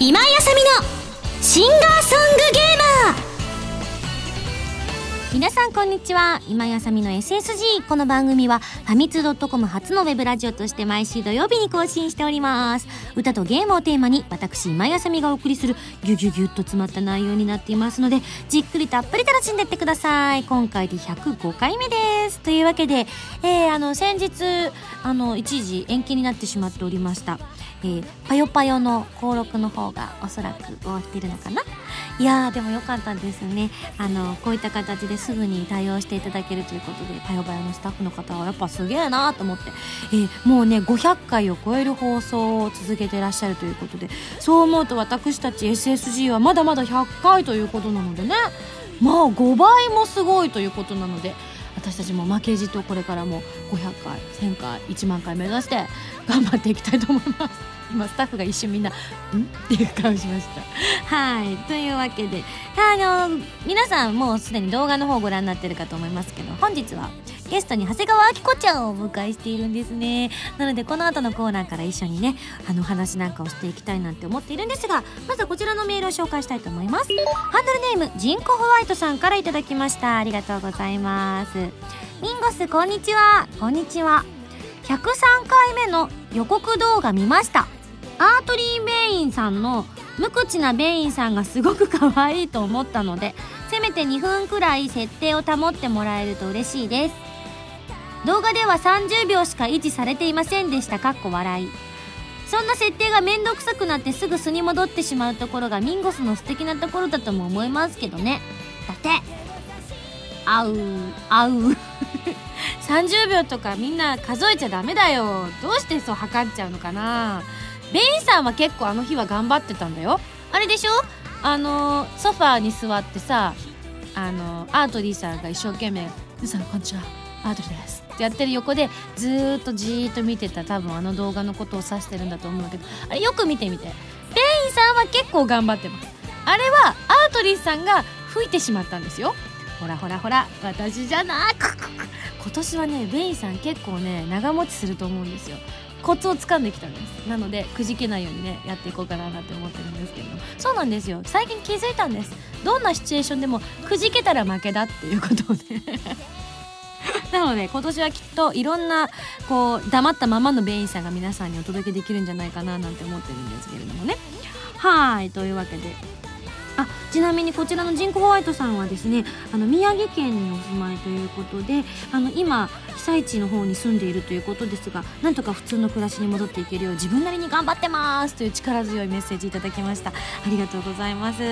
今井あさみのシンガーソングゲーム皆さんこんにちは。今井あさみの SSG この番組はファミツー .com 初のウェブラジオとして毎週土曜日に更新しております。歌とゲームをテーマに私今井あさみがお送りするギュギュギュッと詰まった内容になっていますのでじっくりたっぷり楽しんでってください。今回で105回目です。というわけで、えー、あの先日あの一時延期になってしまっておりました。えー、パヨパヨの登録の方がおそらく終わってるのかな？いやーでもよかったですね。あのこういった形ですぐに対応していただけるということでパヨパヨのスタッフの方はやっぱすげえなーと思って、えー、もうね500回を超える放送を続けてらっしゃるということでそう思うと私たち SSG はまだまだ100回ということなのでね。まあ5倍もすごいということなので私たちも負けじとこれからも500回1000回1万回目指して頑張っていきたいと思います。今スタッフが一瞬みんな「ん?」っていう顔しました。はい。というわけであの皆さんもうすでに動画の方ご覧になってるかと思いますけど本日はゲストに長谷川明子ちゃんをお迎えしているんですね。なのでこの後のコーナーから一緒にねあの話なんかをしていきたいなんて思っているんですがまずはこちらのメールを紹介したいと思います。ハンドルネームジンコホワイトさんからいただきました。ありがとうございます。ミンゴスこんにちは。こんにちは。103回目の予告動画見ました。アートリー・ベインさんの無口なベインさんがすごく可愛いと思ったのでせめて2分くらい設定を保ってもらえると嬉しいです。動画では30秒しか維持されていませんでした。かっこ笑い。そんな設定がめんどくさくなってすぐ素に戻ってしまうところがミンゴスの素敵なところだとも思いますけどね。だってあうあう。30 秒とかみんな数えちゃダメだよ。どうしてそう測っちゃうのかな。ベインさんは結構あの日は頑張ってたんだよ。あれでしょ？あのソファーに座ってさあのアートリーさんが一生懸命「皆さんこんにちはアートリーです」ってやってる横でずっとじーっと見てた多分あの動画のことを指してるんだと思うんだけど。あれよく見てみて。ベインさんは結構頑張ってます。あれはアートリーさんが吹いてしまったんですよ。ほらほらほら私じゃない。今年はねベインさん結構ね長持ちすると思うんですよ。コツをつかんできたんです。なのでくじけないようにねやっていこうかなって思ってるんですけどそうなんですよ。最近気づいたんです。どんなシチュエーションでもくじけたら負けだっていうことをね。なので今年はきっといろんなこう黙ったままのベインさんが皆さんにお届けできるんじゃないかななんて思ってるんですけれどもね。はい。というわけで。あちなみにこちらのジンクホワイトさんはですねあの宮城県にお住まいということであの今被災地の方に住んでいるということですがなんとか普通の暮らしに戻っていけるよう自分なりに頑張ってますという力強いメッセージいただきました。ありがとうございます。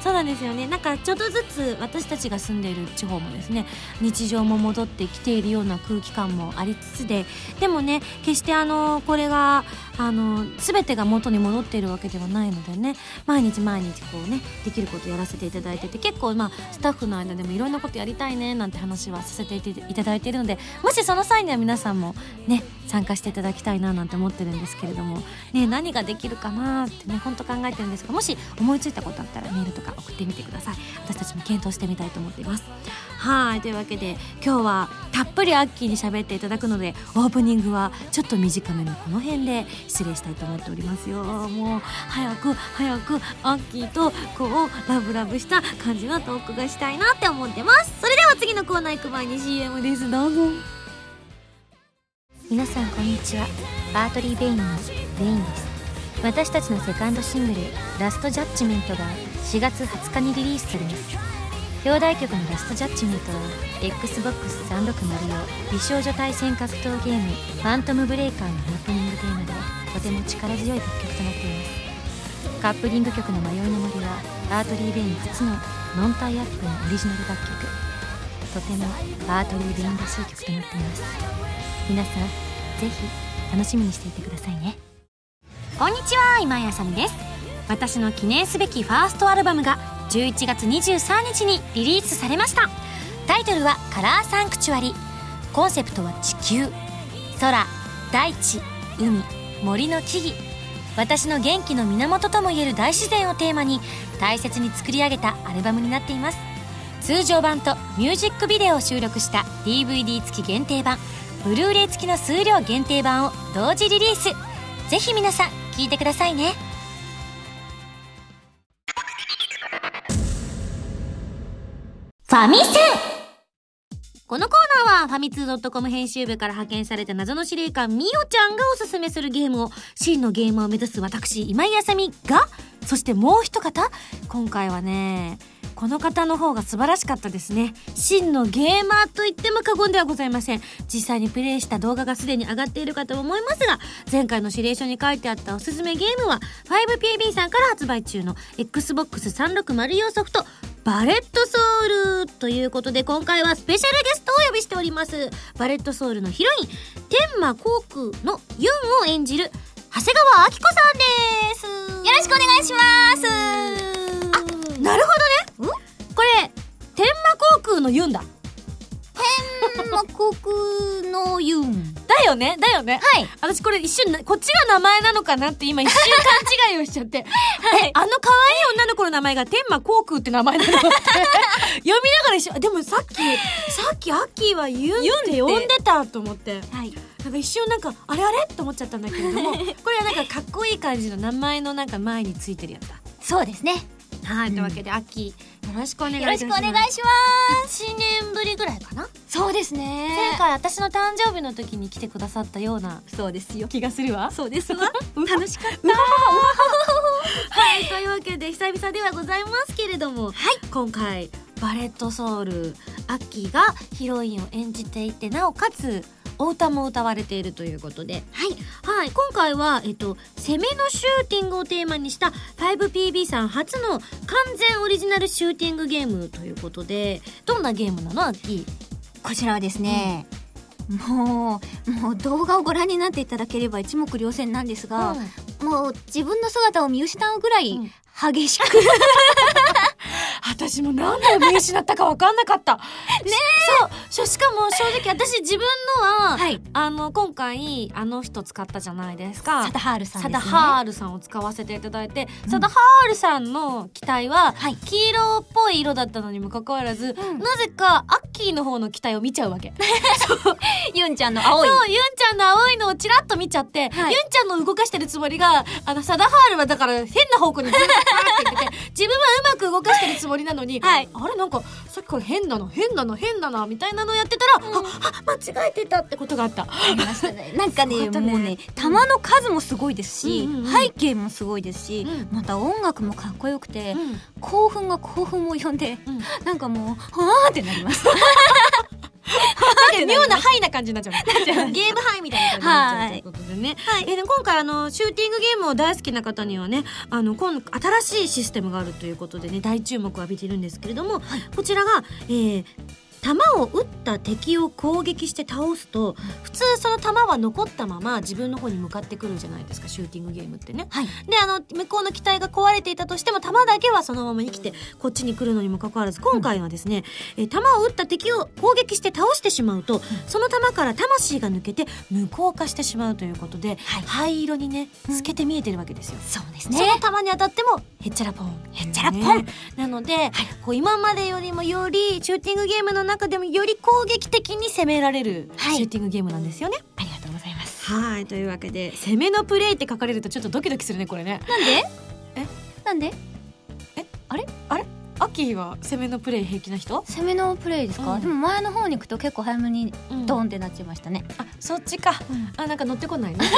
そうなんですよね。なんかちょっとずつ私たちが住んでいる地方もですね日常も戻ってきているような空気感もありつつででもね決してあのこれがあの全てが元に戻っているわけではないのでね毎日毎日こうねできることやらせていただいてて結構まあスタッフの間でもいろんなことやりたいねなんて話はさせていただいているのでもしその際には皆さんもね参加していただきたいななんて思ってるんですけれども。ね何ができるかなってねほんと考えてるんですがもし思いついたことあったらメールとか送ってみてください。私たちも検討してみたいと思っています。はいというわけで今日はたっぷりアッキーに喋っていただくのでオープニングはちょっと短めのこの辺で失礼したいと思っておりますよ。もう早く早くアッキーとこうラブラブした感じのトークがしたいなって思ってます。それでは次のコーナー行く前に CM です。どうぞ。皆さんこんにちは。 Artery Vein のベインです。私たちのセカンドシングル「Last Judgement」が4月20日にリリースされます。表題曲の「Last Judgement」は XBOX360 用美少女対戦格闘ゲーム「ファントムブレイカー」のオープニングテーマでとても力強い楽曲となっています。カップリング曲の「迷いの森」は Artery Vein 初のノンタイアップのオリジナル楽曲。とても Artery Vein らしい曲となっています。皆さんぜひ楽しみにしていてくださいね。こんにちは今井麻美です。私の記念すべきファーストアルバムが11月23日にリリースされました。タイトルは「 Color Sanctuary」コンセプトは地球。空大地海森の木々。私の元気の源ともいえる大自然をテーマに大切に作り上げたアルバムになっています。通常版とミュージックビデオを収録した DVD 付き限定版。ブルーレイ付きの数量限定版を同時リリース。ぜひ皆さん聞いてくださいね。ファミセン。このコーナーはファミツー .com 編集部から派遣された謎の司令官みおちゃんがおすすめするゲームを真のゲームを目指す私今井あさみがそしてもう一方今回はねこの方の方が素晴らしかったですね。真のゲーマーと言っても過言ではございません。実際にプレイした動画がすでに上がっているかと思いますが前回の指令書に書いてあったおすすめゲームは 5PB さんから発売中の XBOX360 用ソフトバレットソウルということで今回はスペシャルゲストをお呼びしております。バレットソウルのヒロイン天馬航空のユンを演じる長谷川明子さんです。よろしくお願いします。あなるほどね。これ天馬航空のユンだ。天馬航空のユン。だよねだよね。はい。私これ一瞬なこっちが名前なのかなって今一瞬勘違いをしちゃって、えあの可愛い女の子の名前が天馬航空って名前なのって。読みながら一瞬でもさっきさっきアッキーはユンって呼んでたと思って。はいなんか一瞬なんかあれあれ？と思っちゃったんだけれども これはなんかかっこいい感じの名前のなんか前についてるやつだ。そうですね。はい、というわけでアッキーよろしくお願いいよろしくたしますお願いします。1年ぶりぐらいかな？そうですね。前回私の誕生日の時に来てくださったようなそうですよ。気がするわ。そうですわ。楽しかっはいというわけで久々ではございますけれども、はい、今回バレットソウルアッキーがヒロインを演じていてなおかつお歌も歌われているということで、はい、はい、今回は、えっと、攻めのシューティングをテーマにした 5PB さん初の完全オリジナルシューティングゲームということで、どんなゲームなの？アッキーたこちらはですね、もうもう動画をご覧になっていただければ一目瞭然なんですが、もう自分の姿を見失うぐらいうん。激しく、私も何度見失ったか分かんなかった。ねそう。しかも正直私自分のは、はい。あの、今回、あの人使ったじゃないですか。サタハールさんサですね。ダハールさんを使わせていただいて、うん。サダハールさんの機体は、はい。黄色っぽい色だったのにもかかわらず、うん。なぜかアッキーの方の機体を見ちゃうわけ。ユンちゃんの青い。そう、ユンちゃんの青いのをチラッと見ちゃって、はい。ユンちゃんの動かしてるつもりが、あの、サダハールはだから変な方向にずっとって言ってて、自分はうまく動かしてるつもりなのに、はい。あれなんか、さっきから変なの、変なの、変なの、みたいなのをやってたら、あ、あ、間違えてたってことがあった。ありましたね。なんかねね。もうね弾の数もすごいですし、うんうんうん。背景もすごいですし、うん。また音楽もかっこよくて、うん。興奮が興奮を呼んで、うん。なんかもうはーってなります。なんか妙なハイな感じになっちゃう。ゲームハイみたいな感じになっちゃうということでね。えーで今回あの、シューティングゲームを大好きな方にはね、あの、今新しいシステムがあるということでね、大注目を浴びているんですけれども、こちらが、えー弾を撃った敵を攻撃して倒すと普通その弾は残ったまま自分の方に向かってくるじゃないですかシューティングゲームってね。はい。であの向こうの機体が壊れていたとしても弾だけはそのまま生きてこっちに来るのにもかかわらず今回はですね、えー弾を撃った敵を攻撃して倒してしまうと、その弾から魂が抜けて無効化してしまうということで、はい。灰色にね透けて見えてるわけですよ。そうですその弾に当たってもへっちゃらポン。へっちゃらポンなので、こう今までよりもよりシューティングゲームの中でもより攻撃的に攻められるはい。シューティングゲームなんですよね。ありがとうございます。はい。というわけで攻めのプレイって書かれるとちょっとドキドキするねこれね。なんで？え？なんで？アッキーは攻めのプレイ平気な人？攻めのプレイですか、うん。でも前の方に行くと結構早めにうん。ドンってなっちゃいましたね、あそっちか。あなんか乗ってこないね。私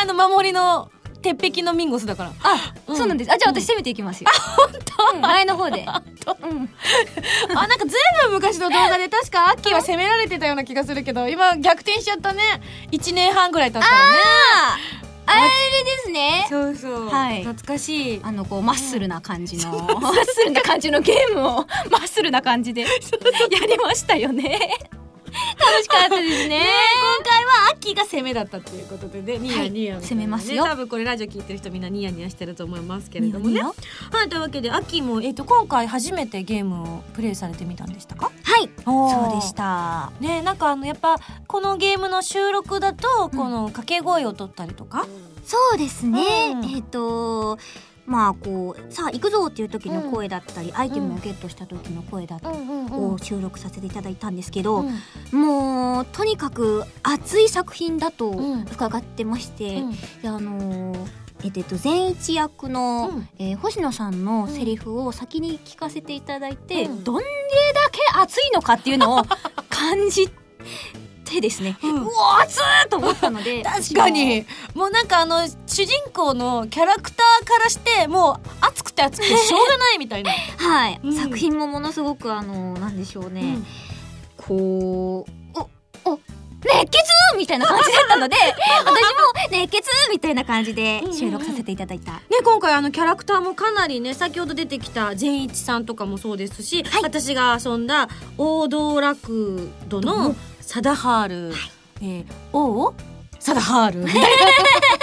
あの守りの鉄壁のミンゴスだから。あ、うん。そうなんです。あじゃあ私攻めていきますよ、本当、前の方で。うん。あなんかずいぶん昔の動画で 確かアッキーは攻められてたような気がするけど今逆転しちゃったね。1年半ぐらい経ったらね。あれですね。そうそう。はい。懐かしい。あのこうマッスルな感じの、マッスルな感じのゲームをマッスルな感じでやりましたよね。楽しかったですね。今回はアッキーが攻めだったっていうことでねニヤニヤみたいなね、攻めますよ多分これラジオ聞いてる人みんなニヤニヤしてると思いますけれどもねニヤニはいというわけでアッキーも、えっと今回初めてゲームをプレイされてみたんでしたかはいそうでしたねなんかあのやっぱこのゲームの収録だとこの掛け声を取ったりとか、そうですね、うんえっ、とまあこうさあ行くぞっていう時の声だったり、アイテムをゲットした時の声だったりを収録させていただいたんですけど、もうとにかく熱い作品だと伺ってまして、であのーえっと、善一役の、うん。えー星野さんのセリフを先に聞かせていただいて、うん。どんだけ熱いのかっていうのを感じてですね、うん。うわ熱ーと思ったので 確かに。もうなんかあの主人公のキャラクターからしてもう熱くて熱くてしょうがないみたいな、はい、うん。作品もものすごくあのなんでしょうね、うん。こうおお熱血みたいな感じだったので 私も熱血みたいな感じで収録させていただいた、ね、今回あのキャラクターもかなりね先ほど出てきた善一さんとかもそうですし、はい。私が遊んだ大道楽土のサダハール、えー、王サダハール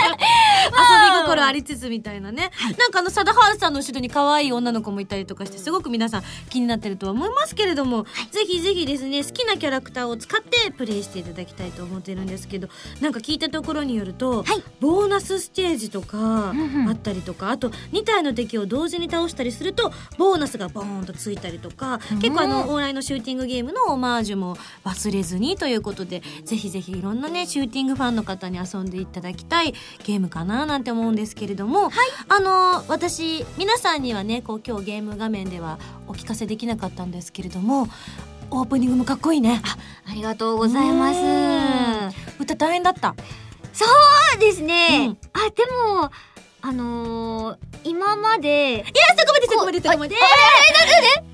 遊び心ありつつみたいなね、なんかあのサダハールさんの後ろに可愛い女の子もいたりとかしてすごく皆さん気になってるとは思いますけれども、ぜひぜひですね好きなキャラクターを使ってプレイしていただきたいと思ってるんですけどなんか聞いたところによると、はい。ボーナスステージとかあったりとか、あと2体の敵を同時に倒したりするとボーナスがボーンとついたりとか、うん。結構あのオンラインのシューティングゲームのオマージュも忘れずにということでぜひぜひいろんなねシューティングファンの方に遊んでいただきたいゲームかななんて思うんですけれども、あの私皆さんにはねこう今日ゲーム画面ではお聞かせできなかったんですけれどもオープニングもかっこいいね。ありがとうございます。うん。歌大変だった。そうですね、うん。あでもあのー、今までいやそこまでそこまでそこまで。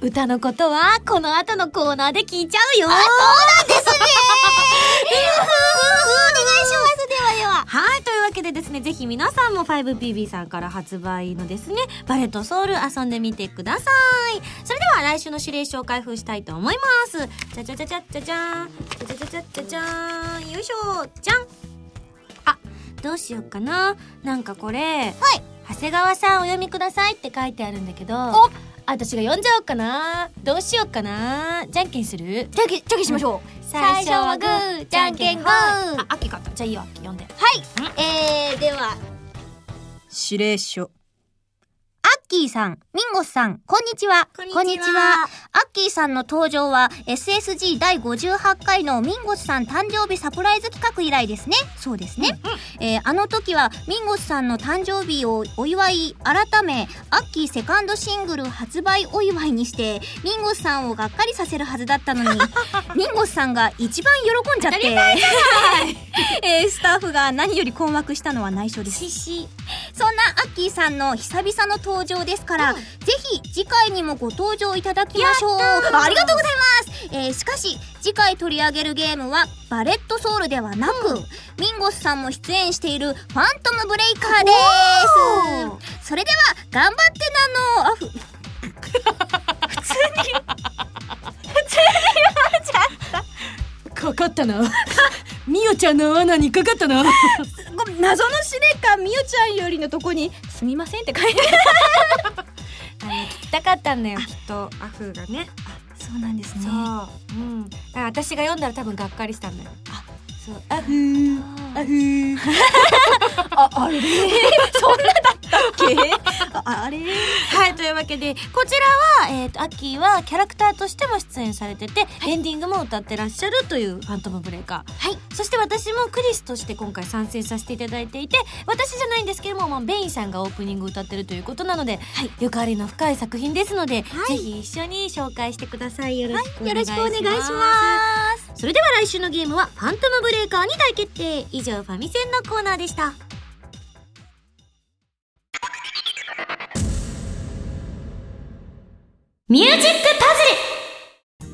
歌のことはこの後のコーナーで聞いちゃうよ。お願いしますではでははい、というわけでですね、ぜひ皆さんも 5PB さんから発売のですね、バレットソウル遊んでみてください。それでは来週の指令書を開封したいと思います。じゃじゃじゃじゃじゃじゃーん。じゃじゃじゃじゃじゃじゃーん。よいしょ。じゃん。あ、どうしようかな。なんかこれ、はい。長谷川さんお読みくださいって書いてあるんだけど、私が読んじゃおうかな。どうしようかな。じゃんけんする？じゃんけんじゃんけんしましょう、最初はグーじゃんけんグーあ、秋かった。じゃあいいよ、秋読んで。えー、では指令書。アッキーさん、ミンゴスさん、こんにちは。こんにちはアッキーさんの登場は SSG 第58回のミンゴスさん誕生日サプライズ企画以来ですね。そうですね。えーあの時はミンゴスさんの誕生日をお祝い改め、アッキーセカンドシングル発売お祝いにして、ミンゴスさんをがっかりさせるはずだったのに、ミンゴスさんが一番喜んじゃって、えースタッフが何より困惑したのは内緒です。そんなアッキーさんの久々の登場ですから、ぜひ次回にもご登場いただきましょう。ありがとうございます。えーしかし、次回取り上げるゲームはバレットソウルではなく、ミンゴスさんも出演しているファントムブレイカーです。それでは、頑張ってなの、あふ、かかったな。みおちゃんの罠にかかったな。謎の司令官みおちゃんよりのとこに、すみませんって書いてあの聞きたかったんだよ、きっと。アフがね。そうなんですね。そう。うん。だから私が読んだら多分がっかりしたんだよ。あ、そう。アフー。アフー。あ、あれ？そんなだったっけ？ああれ？はい、というわけで、こちらは、えっ、と、アッキーはキャラクターとしても出演されてて、エンディングも歌ってらっしゃるというファントムブレイカー。はい。そして私もクリスとして今回参戦させていただいていて、私じゃないんですけども、まあ、ベインさんがオープニング歌ってるということなので、ゆかりの深い作品ですので、はいぜひ一緒に紹介してください。よろしくおよ願いします。ろしくお願いします。それでは来週のゲームは、ファントムブレイカーに大決定。以上、ファミセンのコーナーでした。ミュージックパズ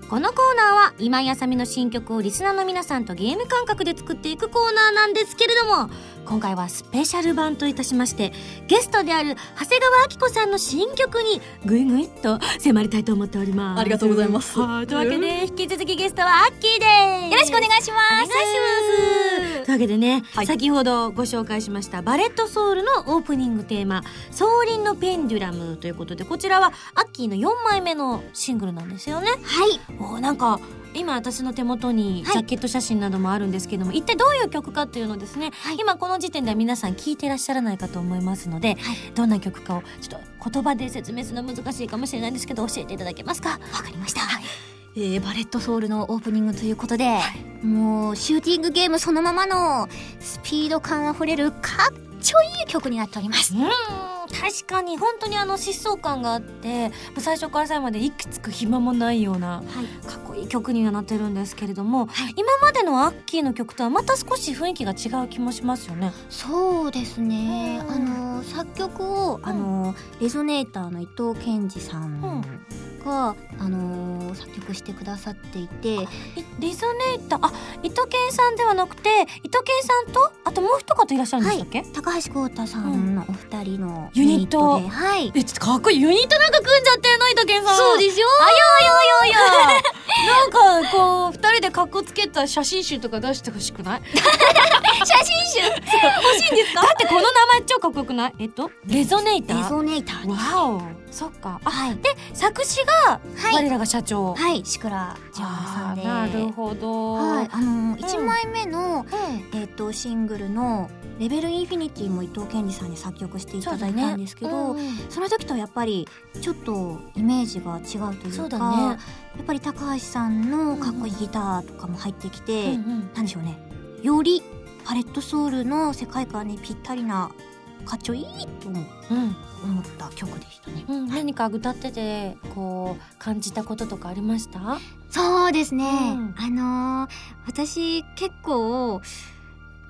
ル。このコーナーは今井あさみの新曲をリスナーの皆さんとゲーム感覚で作っていくコーナーなんですけれども今回はスペシャル版といたしましてゲストである長谷川明子さんの新曲にぐいぐいっと迫りたいと思っております。ありがとうございます。はい。というわけで引き続きゲストはアッキーです。よろしくお願いします。お願いしますというわけでね、はい。先ほどご紹介しましたバレットソウルのオープニングテーマ「ソーリンのペンデュラム」ということでこちらはアッキーの4枚目のシングルなんですよね。はい。おーなんか今私の手元にジはい。ャケット写真などもあるんですけども、一体どういう曲かっていうのをですね、はい。今この時点では皆さん聞いてらっしゃらないかと思いますので、はい。どんな曲かをちょっと言葉で説明するのは難しいかもしれないんですけど教えていただけますか？わかりました、えーバレットソウルのオープニングということで、もうシューティングゲームそのままのスピード感あふれるかっちょいい曲になっております。うん。確かに本当にあの疾走感があって最初から最後まで息つく暇もないようなはい。かっこいい曲にはなってるんですけれども、今までのアッキーの曲とはまた少し雰囲気が違う気もしますよね。そうですね、うん。あの作曲を、あのレゾネーターの伊藤健二さんが、あの作曲してくださっていて。いリゾネーターあ伊藤健さんではなくて伊藤健さんとあともう一方いらっしゃるんでしたっけ、高橋浩太さんのお二人のユニット。ではい。えちょっとかっこいい。ユニットなんか組んじゃってんの伊藤健さん。そうでしょいやいやいやなんかこう二人で格好つけた写真集とか出してほしくない？写真集？欲しいんですか？だってこの名前超かっこよくないえっと？レゾネーター。レゾネーターです。わお。そっか。あはい。で作詞がはい。我らが社長、はいシクラジャーさんで。なるほど、はいあのん。1枚目の、うん。えっとシングルの「レベルインフィニティ」も伊藤健二さんに作曲していただいたんですけどそ,、うんうん。の時とやっぱりちょっとイメージが違うというかそうだねやっぱり高橋さんのかっこいいギターとかも入ってきて、うんうん。なんでしょうね。よりパレットソウルの世界観にぴったりなかっちょいいと思う。ん。思った曲でしたね。うん、何か歌っててこう感じたこととかありました？そうですね、うん。あのー私結構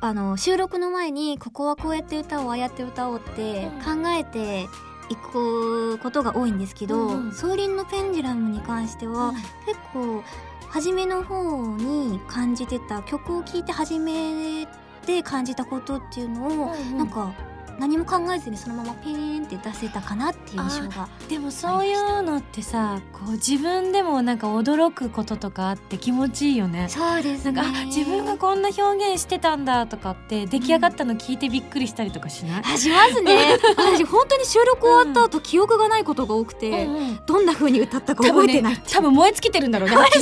あの収録の前にここはこうやって歌おうああやって歌おうってうん。考えていくことが多いんですけどうんうん「ソーリンのペンデュラム」に関しては、結構初めの方に感じてた曲を聴いて初めて感じたことっていうのを、うん。なんか何も考えずにそのままペーンって出せたかなっていう印象が。でもそういうのってさこう自分でもなんか驚くこととかあって気持ちいいよね。そうですなんかあ自分がこんな表現してたんだとかって出来上がったの聞いてびっくりしたりとかしない、しますね。私本当に収録終わった後、記憶がないことが多くて、うんうん。どんな風に歌ったか覚えてないっていう。多分燃え尽きてるんだろうね そ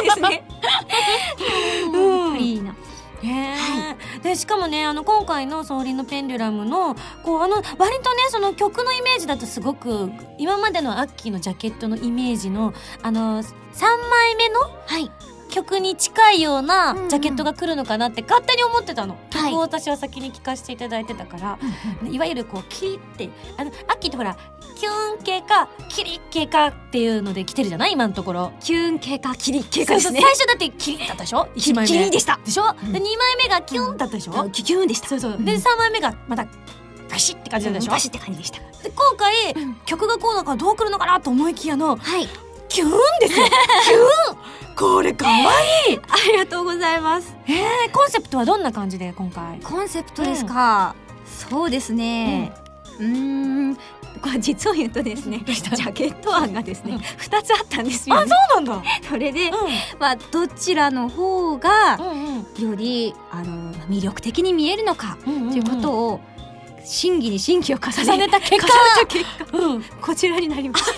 うですね。う んなねえでしかもねあの今回の「ソーリンのペンデュラムの」こうあの割とねその曲のイメージだとすごく今までのアッキーのジャケットのイメージのあの3枚目のはい曲に近いようなうんうん。ジャケットが来るのかなって勝手に思ってたの、はい。曲を私は先に聴かせていただいてたから、いわゆるこうキリってあのアッキーってほらキュン系かキリ系かっていうので来てるじゃない？今のところ。キュン系かキリ系そうそう最初だってキリだったでしょ？1枚目。キリでした。でしょ、ん。で2枚目がキュンだったでしょ、あキュキュンでした。そうそう、ん。で3枚目がまたバシッって感じなんでしょ、バシって感じでした。で今回、うん。曲がこうだからどう来るのかなと思いきやのはいキュンですよ。キュン。これかわいい。ありがとうございます。えー、コンセプトはどんな感じで今回？コンセプトですか、そうですね。うーん。これ実を言うとですねジャケット案がですうん。ね二つあったんですよ、あね、そうなんだ。それでうまあどちらの方がんうんうん。よりあの魅力的に見えるのかうんうんうん。ということを審議に審議を重ねた結果。うん。こちらになりました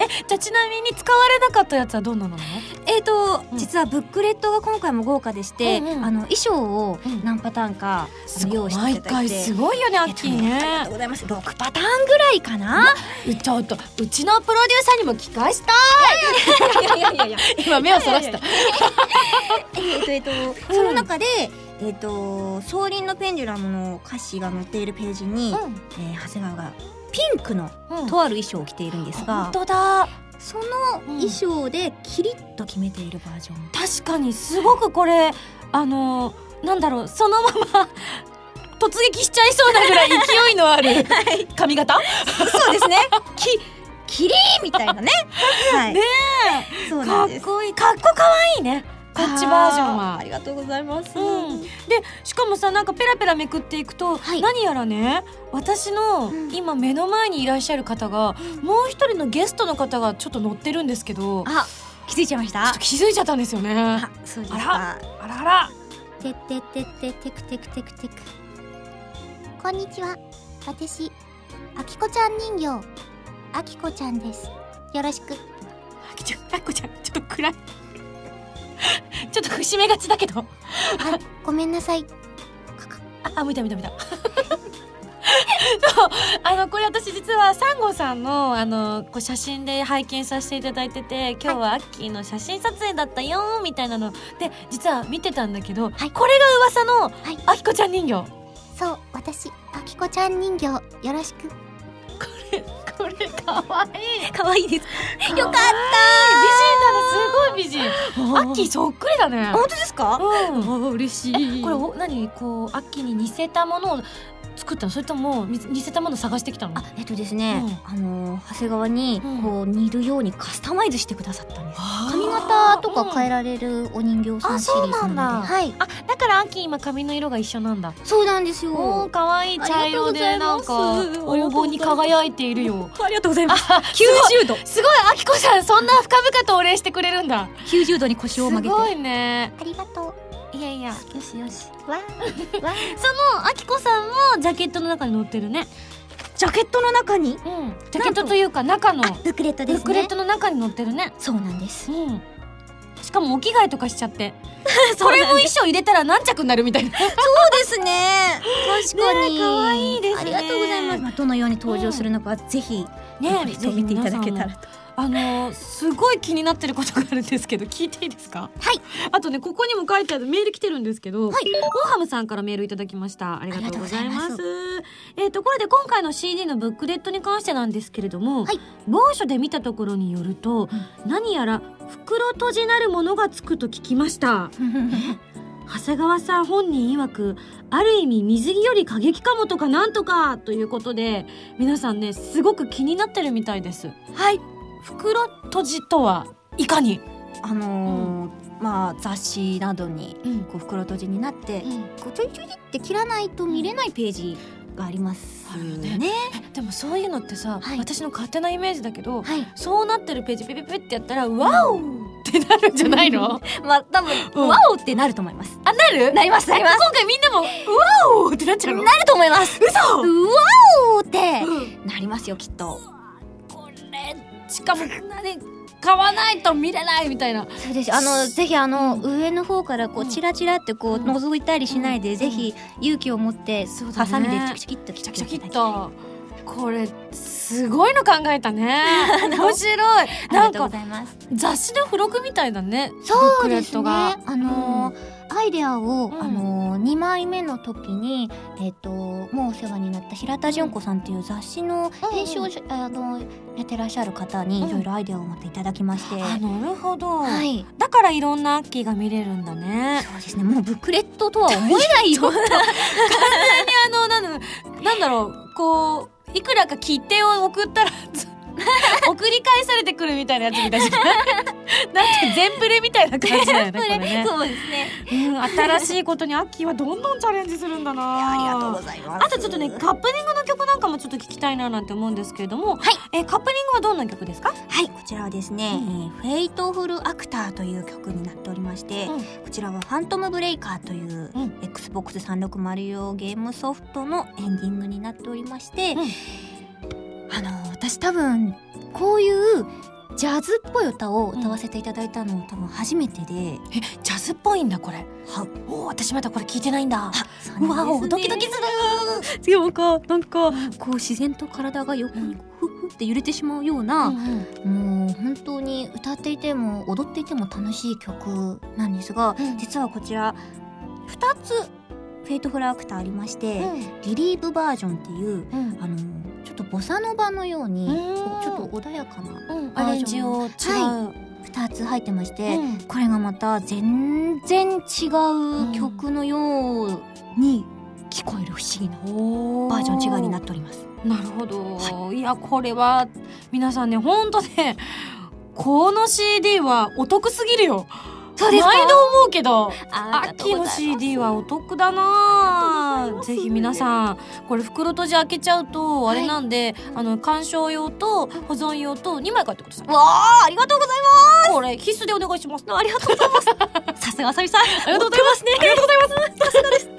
えじゃあちなみに使われなかったやつはどんなの？えーと、うん。実はブックレットが今回も豪華でして、うんうんあの衣装をうん。何パターンか、あの用意して毎いただいて。回すごいよねアッキーえっとね。ありがとうねございます。6パターンぐらいかな。うちょっとうちのプロデューサーにも聞かしたい。やいやいやいやい今目をそらした。えっとえっとその中でえっと「総輪のペンデュラム」の歌詞が載っているページに、えー長谷川がピンクのうんとある衣装を着ているんですが、本当だ。その衣装でキリッと決めているバージョン、確かにすごくこれあのなんだろうそのまま突撃しちゃいそうなぐらい勢いのある 髪型？そうですね。きキリーみたいなね。はい。ねかっこいい。かっこかわいいねこっちバージョンあはありがとうございます、うん。でしかもさなんかペラペラめくっていくと、はい。何やらね私のうん。今目の前にいらっしゃる方が、もう一人のゲストの方がちょっと乗ってるんですけどあ気づいちゃいました？っと気づいちゃったんですよね。あそうですあか。あらあらてってってってテクテクテクテクこんにちは。私あきこちゃん人形。あきこちゃんです。よろしく。あきちゃんあっこちゃんちょっと暗い ちょっと節目がちだけど。あごめんなさい。ああ見た見た見たそうあのこれ私実はサンゴさんのあのこう写真で拝見させていただいてて今日はアッキーの写真撮影だったよみたいなので実は見てたんだけど、はい。これが噂のはい。あきこちゃん人形。そう私あきこちゃん人形よろしく。これかわいい。可愛いです。よよかった。美人だねすごい美人。アッキーそっくりだね。本当ですか？うん。あ嬉しえこれお何？こうアッキーに似せたものを作ったの？それともみ似せたものを探してきたの？あえっとですね、あの長谷川にうん。こう似るようにカスタマイズしてくださったんです髪髪型とか変えられるお人形さんシリーズなので、あそうなんだ。はい。あだからアッキー今髪の色が一緒なんだ。そうなんですよ。おーかわいい茶色でなんかありがとうございます。黄金に輝いているよ。ありがとうございます。あ 90度。すごいあきこさんそんな深々とお礼してくれるんだ。90度に腰すを曲げて。ごいね。ありがといやいや。うよしよし。わー わーそのあきこさんもジャケットの中に載ってるね。ジャケットの中に？うん。ジャケットというか中の。ブックレットですブックレッねトの中に載ってるね。そうなんです。うん。しかもお着替えとかしちゃって。これも衣装入れたら何着になるみたいな。そうですね。確かに。可愛いですね。ありがとうございます、まあ、どのように登場するのか、ぜひね見ていただけたらとあのすごい気になってることがあるんですけど聞いていいですか？はい。あとねここにも書いてあるメール来てるんですけど、はい。オーハムさんからメールいただきました。ありがとうございます。えっ、とこれで今回の CD のブックレットに関してなんですけれども、はい。某所で見たところによると、何やら袋閉じなるものがつくと聞きました。長谷川さん本人曰くある意味水着より過激かもとかなんとかということで皆さんねすごく気になってるみたいです。はい袋閉じとはいかに、あのーまあ雑誌などにうん。こう袋閉じになって、こうちょいちょいって切らないと見れないページがありますあるよね。ねでもそういうのってさ、はい。私の勝手なイメージだけど、はい。そうなってるページピピピってやったら「ワオ!」ってなるんじゃないの？まあ多分、うん。ワオってなると思います。あなる？なりますなります。今回みんなも「ワオ!」ってなっちゃうの？なると思います。嘘！ワオってうん。なりますよきっとしかも何買わないと見れないみたいな。そうです。あのぜひあの、う上の方からこううん。チラチラってこううん。覗いたりしないで、うん。ぜひ勇気を持ってハサミでチキチキっと切っっていただきたいと。これすごいの考えたね。面白い。ありがとうごなんかざいます。雑誌の付録みたいだね。そうですね。ブックレットが。あのーアイデアを、ん。あのー、2枚目の時に、えっともうお世話になった平田純子さんっていう雑誌の編集をし、あのやってらっしゃる方にうん。いろいろアイデアを持っていただきまして、あなるほど、はい。だからいろんなアッキーが見れるんだね。そうですね。もうブックレットとは思えないような。あのなんだろうなんだろうこういくらか切手を送ったらず 送り返されてくるみたいなやつみたいじゃないだって全プレみたいな感じだよねこれね。そうですね。うん、新しいことにアッキーはどんどんチャレンジするんだな。ありがとうございます。あとちょっとねカップニングの曲なんかもちょっと聞きたいななんて思うんですけれども、はい。えカップリングはどんな曲ですか？はいこちらはですね、うえー Fateful Actor という曲になっておりまして、うん。こちらはファントムブレイカーという、うん。Xbox360 用ゲームソフトのエンディングになっておりまして、うん。あの私多分こういうジャズっぽい歌を歌わせていただいたの多分初めてで、えジャズっぽいんだこれ。は。おー私まだこれ聞いてないんだ。うわおドキドキする。るなんかなんかこう自然と体が横にふふって揺れてしまうような、うんうん。もう本当に歌っていても踊っていても楽しい曲なんですが、うん。実はこちら2つ Fateful Actor ありまして、 Relieve version っていううん。あのちょっとボサノバのようにちょっと穏やかなうん。アレンジを違う、2つ入ってまして、うんこれがまた全然違う曲のように聞こえる不思議なバージョン違いになっております。なるほど、い、やこれは皆さんねほんとねこの CD はお得すぎるよそうですか？毎度思うけどあアッキーの CD はお得だなぜひ皆さんこれ袋閉じ開けちゃうとあれなんで、あの鑑賞用と保存用と2枚買ってください。わあありがとうございこれ必須でお願いします。ますありがとうございます。さすがあさみさん。ありがとうございますね。ありがとうございます。さすがです。ね、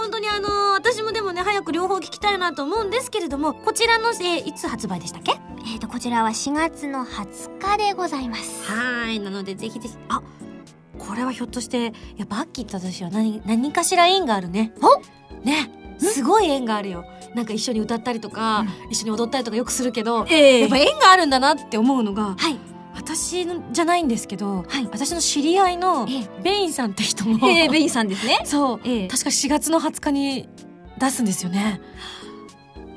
本当にあのー私もでもね、早く両方聞きたいなと思うんですけれども、こちらの、えーいつ発売でしたっけ？えーとこちらは4月の20日でございます。はい。なので、ぜひぜひ、あ、これはひょっとしてやっぱアッキーと私は何何かしら縁があるね。ねすごい縁があるよ。なんか一緒に歌ったりとか、一緒に踊ったりとかよくするけど、えやっぱ縁があるんだなって思うのがはい。私のじゃないんですけど、はい。私の知り合いのえベインさんって人も、えー、ベインさんですね。そう、ええ。確か4月の20日に出すんですよね。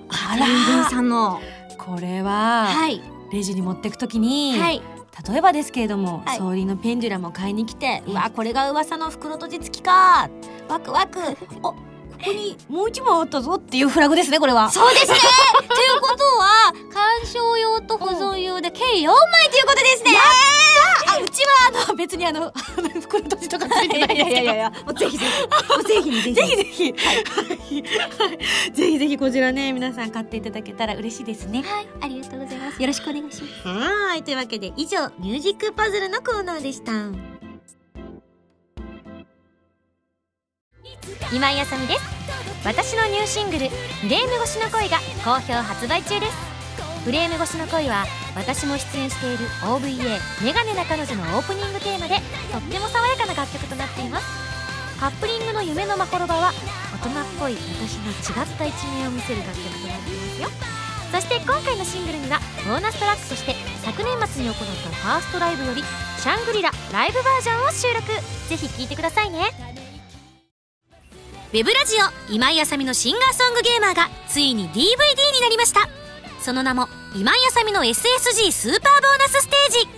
あベインらさんの。これは、はい。レジに持ってくときに、はい。例えばですけれども、はい。総理のペンデュラムを買いに来て、うわこれが噂の袋閉じ付きか。ワクワク。お ここにもう一枚あったぞっていうフラグですねこれは。そうですね。ということは、鑑賞用と保存用で計4枚ということですね。あうちはあの別にあの袋閉じとかついてないんですけど。や、もうぜひぜひ。もうぜひにぜぜひぜひ、はい、ぜひぜひこちらね皆さん買っていただけたら嬉しいですね。はい、ありがとうございます。よろしくお願いします。はい。というわけで以上ミュージックパズルのコーナーでした今井あさみです。私のニューシングル「フレーム越しの恋」が好評発売中です。フレーム越しの恋は私も出演している OVA「メガネな彼女」のオープニングテーマでとっても爽やかな楽曲となっています。カップリングの夢のまほろばは大人っぽい私の違った一面を見せる楽曲となっていますよ。そして今回のシングルにはボーナストラックとして昨年末に行ったファーストライブより「シャングリラライブバージョン」を収録。ぜひ聴いてくださいね。ウェブラジオ今井あさみのシンガーソングゲーマーがついに DVD になりました。その名も今井あさみの SSG スーパーボーナスステージ。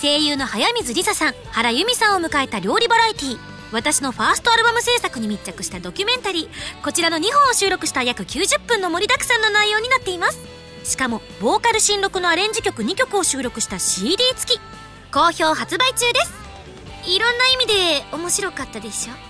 声優の早水梨沙さん原由美さんを迎えた料理バラエティ私のファーストアルバム制作に密着したドキュメンタリー。こちらの2本を収録した約90分の盛りだくさんの内容になっています。しかもボーカル新録のアレンジ曲2曲を収録した CD 付き。好評発売中です。いろんな意味で面白かったでしょ？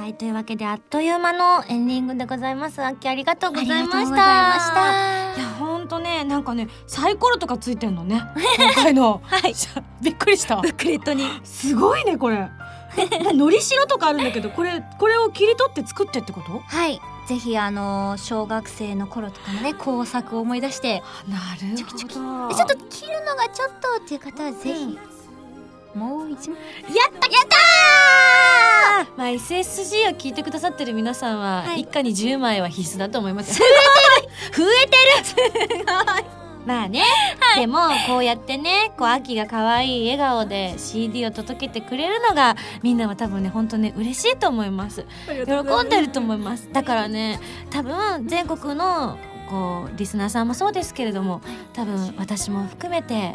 はい、というわけであっという間のエンディングでございます。あっきありがとうございました。したいや、ほんとね、なんかね、サイコロとかついてんのね。今回の。はい。びっくりした。ブックレットに。すごいね、これ。のりしろとかあるんだけど、これ、これを切り取って作ってってこと？はい。ぜひ、あの小学生の頃とかのね、工作を思い出して、なるほど。でちょっと切るのがちょっとっていう方はぜひ、もう一枚。やったやったーまあ SSG を聞いてくださってる皆さんは、はい。一家に10枚は必須だと思います。よ。増えてる。増えてるまあね、でもこうやってね、こう秋が可愛い笑顔で CD を届けてくれるのがみんなは多分ね、本当ね嬉しいと思います。喜んでると思います。だからね、多分全国のこうリスナーさんもそうですけれども、多分私も含めて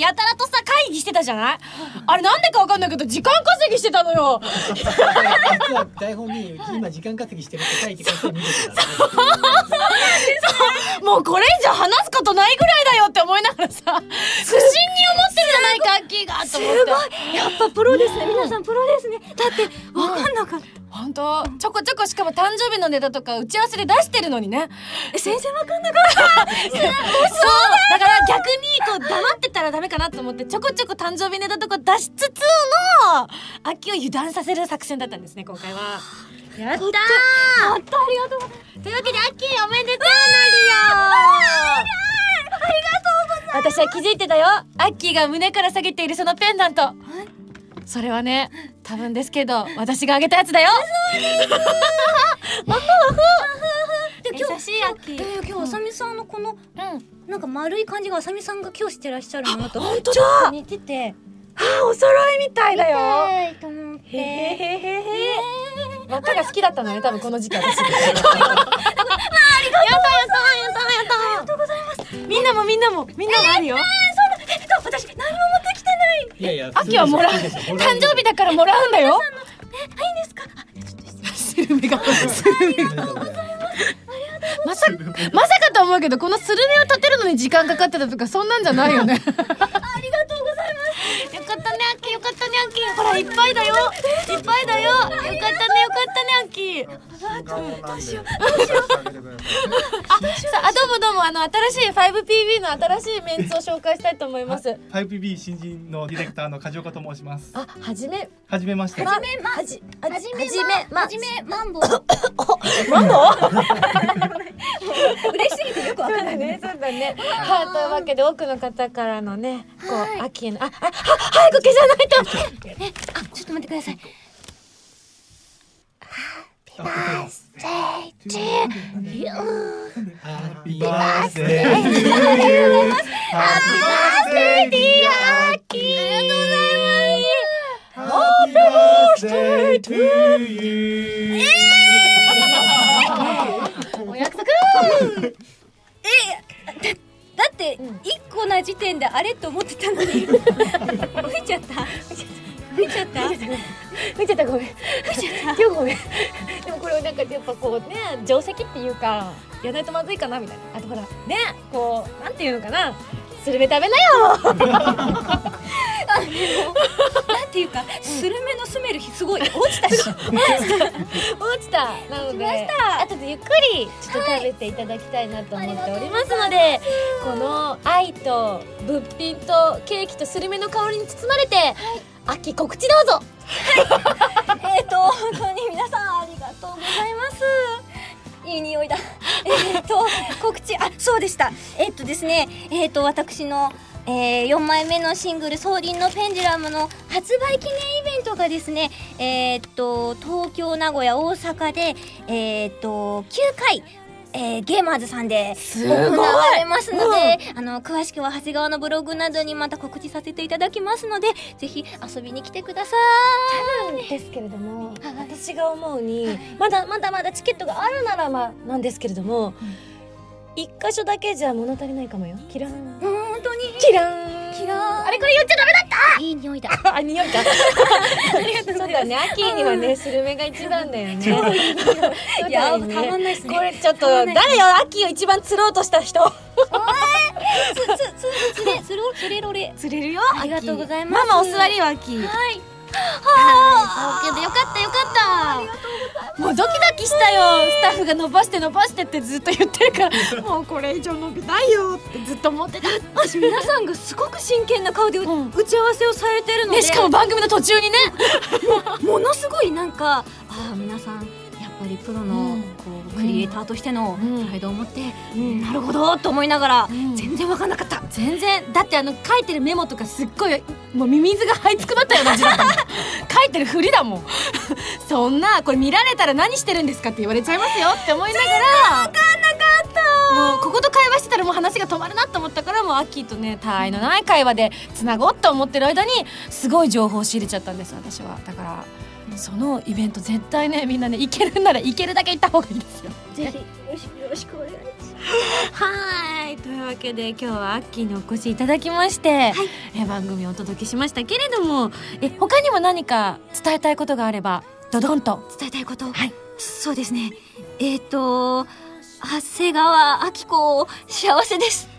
やたらとさ会議してたじゃない？あれなんでかわかんないけど時間稼ぎしてたのよ。実は台本に今時間稼ぎしてるって書いて書いて見てたからもうこれ以上話すことないぐらいだよって思いながらさ不審に思ってるじゃないかアッキーがと思って。やっぱプロですね。皆さんプロですね。だって、わかんなかった。本当？ちょこちょこしかも誕生日のネタとか打ち合わせで出してるのにね。え先生わかんなかった。そう。だから逆にこう黙ってたらダメかなと思ってちょこちょこ誕生日ネタとか出しつつの秋を油断させる作戦だったんですね今回は。やったー。やった、ありがとう。というわけで秋おめでとうなりよ私は気づいてたよ。アッキーが胸から下げているそのペンダントそれはね多分ですけど私があげたやつだよ。で 今今優しいアッキーえー、今日あさみさんのこのうん。なんか丸い感じがあさみさんが今日してらっしゃるものと本当だ。似てて。あお揃いみたいだよ。はいと思って。へへへへへ。真っ赤が好きだったのね多分この時期私やったやったやったやった。やったみんなもみんなもみんなもあるよ。私何も持ってきてないいやいや秋はもらう。誕生日だからもらうんだよ。えいいんですか？スルメがスルメありがとうございます。まさまさかと思うけどこのスルメを立てるのに時間かかってたとかそんなんじゃないよね よかったねアッキー。よかったねアッキー。ほらいっぱいだよ。いっぱいだよ。よかったねよかったねアッキー。どうしよう。さあどうもどうも。あの新しい 5PB の新しいメンツを紹介したいと思います。5PB 新人のディレクターの梶岡と申します。あはじめ。はじめまして。はじめまはじははじめはじめまはじめマンボウマンボ嬉しすぎてよくわかんない。ね、そうだね。はい、というわけで多くの方からのね、こう、秋への、あ、あ、は、早く消さないと。えあちょっと待ってくださいハッピーババースースデデーー。ハッピーバースデーディアキハッピーバースデートゥーユー。お約束。だって一個な時点であれと思ってたのに吹いちゃった吹いちゃった見てた、ごめん。今日ごめん。でもこれなんかやっぱこうね、定石っていうか、やらないとまずいかなみたいな。あとほら、ね、こう、なんていうのかな。スルメ食べなよ。なんていうかスルメの住める日すごい落ちたし。落ちた。なので後でゆっくりちょっと食べていただきたいなと思っておりますので、この愛と物品とケーキとスルメの香りに包まれて、秋告知どうぞ。えっと本当に皆さんありがとうございますいい匂いだ。えっと告知あそうでした。えっとですねえっと私のえー、4枚目のシングル「ソーリンのペンデュラム」の発売記念イベントがですねえーっと東京名古屋大阪でえーっと9回えー、ゲーマーズさんで行われますので、あの詳しくは長谷川のブログなどにまた告知させていただきますのでぜひ遊びに来てください。ですけれども私が思うにまだまだまだチケットがあるならまあなんですけれども、一箇所だけじゃ物足りないかもよ。キラーン本当に？キラーンあれこれ言っちゃダメだったいい匂いだ あ、匂いか。そうだね、秋にはね、スルメが一番だよね。いやたまんないですねこれちょっと、誰よ、秋を一番釣ろうとした人。つつつれつろつれろれ釣れるよ、ありがとうございますママお座りよ、秋。はい。はあ、よかったよかった。もうドキドキしたよ。スタッフが伸ばして伸ばしてってずっと言ってるから、もうこれ以上伸びないよってずっと思ってた。私皆さんがすごく真剣な顔でううん打ち合わせをされてるので、ね、しかも番組の途中にね。ものすごいなんかああ皆さんやっぱりプロのうんこうクリエイターとしてのうん。プライドを持って、うん。なるほどと思いながら、うん。全然わかんなかった。全然。だってあの書いてるメモとかすっごいもうミミズが這いつくばったような字だったもん。書いてるふりだもん。そんなこれ見られたら何してるんですかって言われちゃいますよって思いながら。分かんなかった。もうここと会話してたらもう話が止まるなと思ったからもうアッキーとね他愛のない会話でつなごうと思ってる間にすごい情報を仕入れちゃったんです私は。だからそのイベント絶対ねみんなね行けるんなら行けるだけ行った方がいいですよ。ぜひよろしくよろしくお願いします。はい。というわけで今日はアッキーにお越しいただきまして、え番組をお届けしましたけれどもえ他にも何か伝えたいことがあればドドンと。伝えたいこと？はい。そうですね。えっ、と長谷川明子幸せです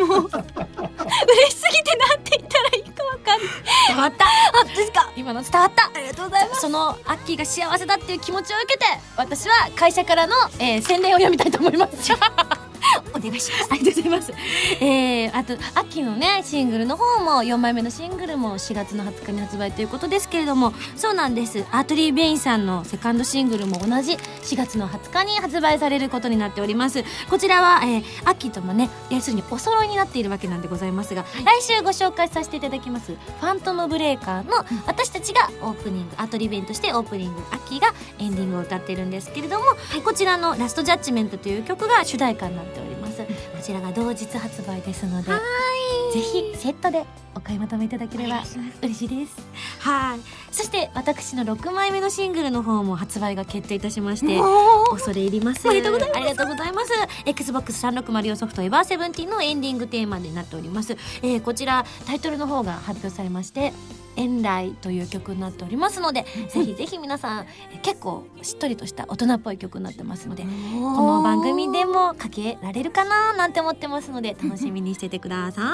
もう嬉しすぎてなんて言ったらいいかわかんない。伝わった。あですか。今の伝わった。ありがとうございます。そのアッキーが幸せだっていう気持ちを受けて私は会社からの、えー宣伝を読みたいと思います。お お願いしますありがとうございます。えー、あと、秋のね、シングルの方も、4枚目のシングルも4月の20日に発売ということですけれども、そうなんです。アートリー・ベインさんのセカンドシングルも同じ4月の20日に発売されることになっております。こちらは、えー、秋ともね、要するにお揃いになっているわけなんでございますが、来週ご紹介させていただきます、ファントムブレーカーの、私たちがオープニング、アートリー・ベインとしてオープニング、秋がエンディングを歌っているんですけれども、こちらのラストジャッジメントという曲が主題歌になっております。こちらが同日発売ですので、ぜひセットでお買い求めいただければ嬉しいです。はい。そして私の6枚目のシングルの方も発売が決定いたしまして、恐れ入ります。ありがとうございます。ありがとうございます。Xbox 360用ソフトエヴァーセブンティのエンディングテーマになっております。えーこちらタイトルの方が発表されまして、遠来という曲になっておりますので、ぜひぜひ皆さん、えー結構しっとりとした大人っぽい曲になってますので、この番組でもかけられるかななんて思ってますので楽しみにしててください。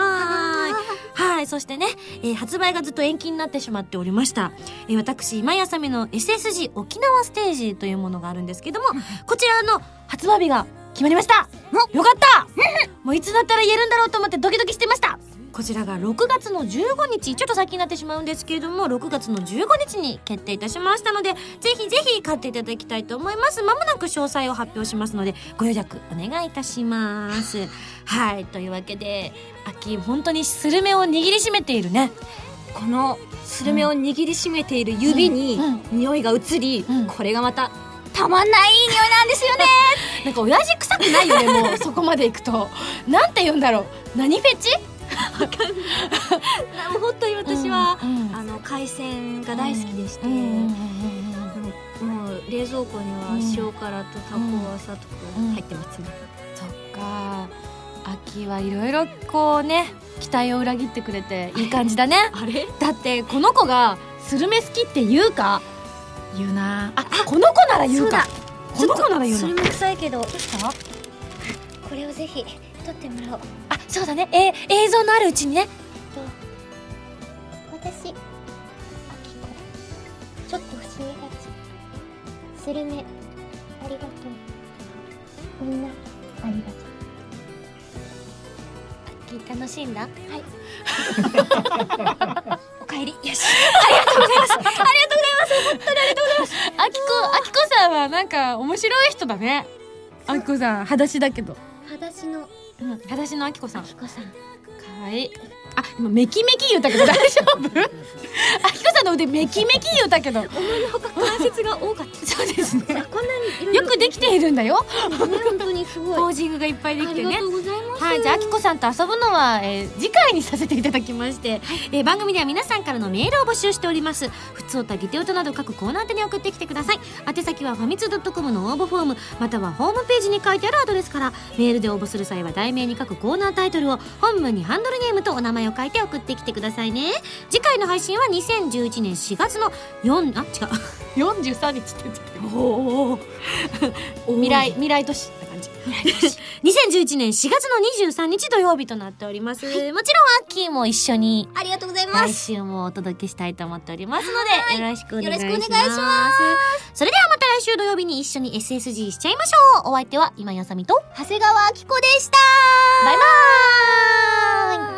はい、そしてね、えー発売がずっと延期になってしまっておりました。えー私、今井あさみの SSG 沖縄ステージというものがあるんですけども、こちらの発売日が決まりました。よかった。もういつだったら言えるんだろうと思ってドキドキしてましたこちらが6月の15日。ちょっと先になってしまうんですけれども6月の15日に決定いたしましたのでぜひぜひ買っていただきたいと思います。まもなく詳細を発表しますのでご予約お願いいたします。はいというわけで秋本当にスルメを握りしめているね。このスルメを握りしめている指にうん匂いが移り、うん。これがまたたまんないいい匂いなんですよね。なんか親父臭くないよねもう。そこまでいくと。なんて言うんだろう。何フェチ？もう本当に私は、うんあの海鮮が大好きでして、うんうんうんうんもう冷蔵庫にはうん塩辛とタコワサとか入ってますね、そっか。秋はいろいろこうね期待を裏切ってくれていい感じだね。あれ？だってこの子がスルメ好きって言うか？言うな。あこの子なら言うか。この子なら言うな。スルメ臭いけど これをぜひ撮ってもらおう。あそうだね。えー映像のあるうちにね。私、あきこ。ちょっと不思議がち。スルメ、ありがとう。みんな、ありがとう。秋楽しんだ？おかえり。よし。あきこあきこさんはなんか面白い人だね。あきこさん裸足だけど。裸足のうん。裸足のあきこさん。あきこさん。かわいい。あ今メキメキ言ったけど大丈夫？あきこさんの腕メキメキ言ったけど。関節が多かった。そうですね。こんなによくできているんだよ。ね本当にすごい。ポージングがいっぱいできてねはい、じゃあ、あきこさんと遊ぶのは、えー次回にさせていただきまして、えー番組では皆さんからのメールを募集しております。ふつおた、ぎておたなど各コーナー宛てに送ってきてください。宛先はファミツー .com の応募フォーム、またはホームページに書いてあるアドレスから、メールで応募する際は題名に書くコーナータイトルを、本文にハンドルネームとお名前を書いて送ってきてくださいね。次回の配信は2011年4月の4、あ、違う。43日って言ってた。おお。未来、未来都市。2011年4月の23日土曜日となっております。もちろん、アッキーも一緒に、ありがとうございま来す週もお届けしたいと思っておりますので、よろしくお願いします。それではまた来週土曜日に一緒に SSG しちゃいましょう。お相手は今やさみと、長谷川あきこでしたバイバーイ